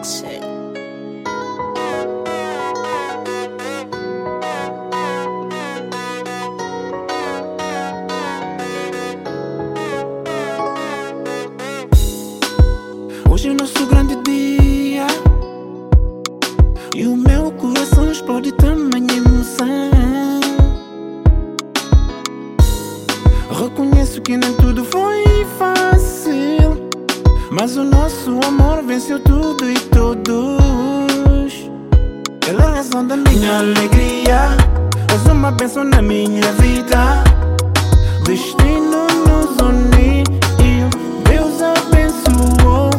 action. Hoje é o nosso grande dia. E o meu coração explode também emoção. Reconheço que nem tudo foi fácil. Mas o nosso amor venceu tudo e todos. Ela é a razão da minha alegria. És uma bênção na minha vida. Destino nos uniu. Deus abençoou.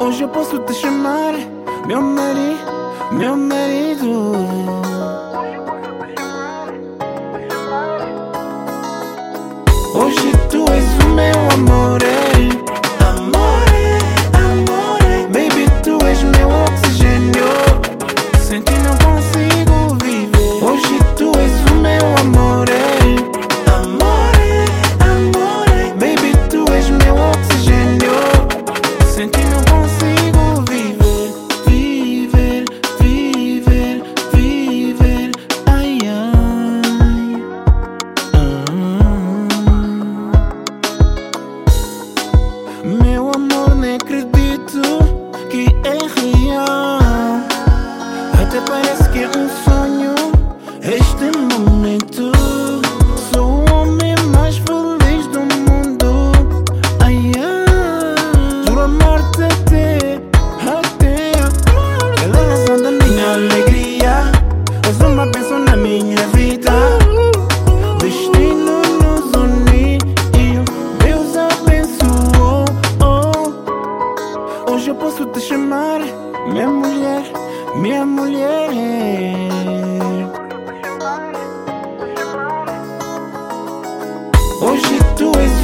Hoje eu posso te chamar meu marido, meu marido. Meu amor, nem acredito que é real. Até parece que é um sonho. Este momento, hoje eu posso te chamar Minha mulher, minha mulher. Hoje tu és